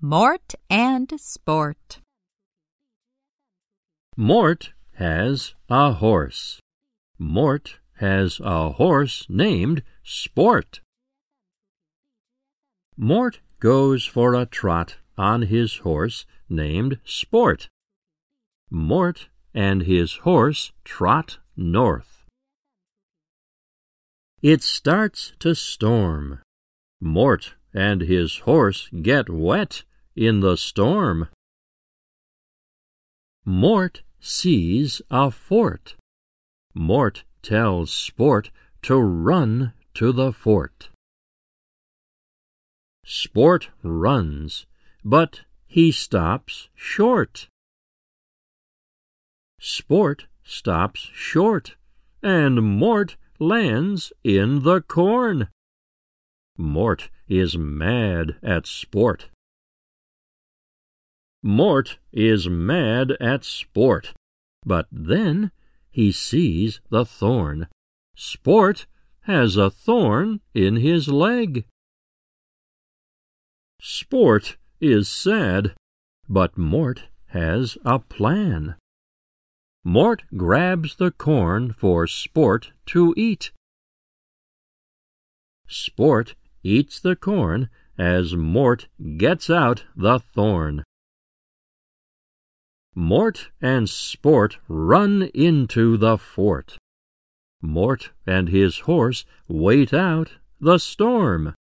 Mort and Sport. Mort has a horse. Mort has a horse named Sport. Mort goes for a trot on his horse named Sport. Mort and his horse trot north. It starts to storm. Mort and his horse get wet in the storm. Mort sees a fort. Mort tells Sport to run to the fort. Sport runs, but he stops short. Sport stops short, and Mort lands in the corn. Mort is mad at sport. Mort is mad at sport, but then he sees the thorn. Sport has a thorn in his leg. Sport is sad, but Mort has a plan. Mort grabs the corn for Sport to eat. Sport eats the corn as Mort gets out the thorn. Mort and Sport run into the fort. Mort and his horse wait out the storm.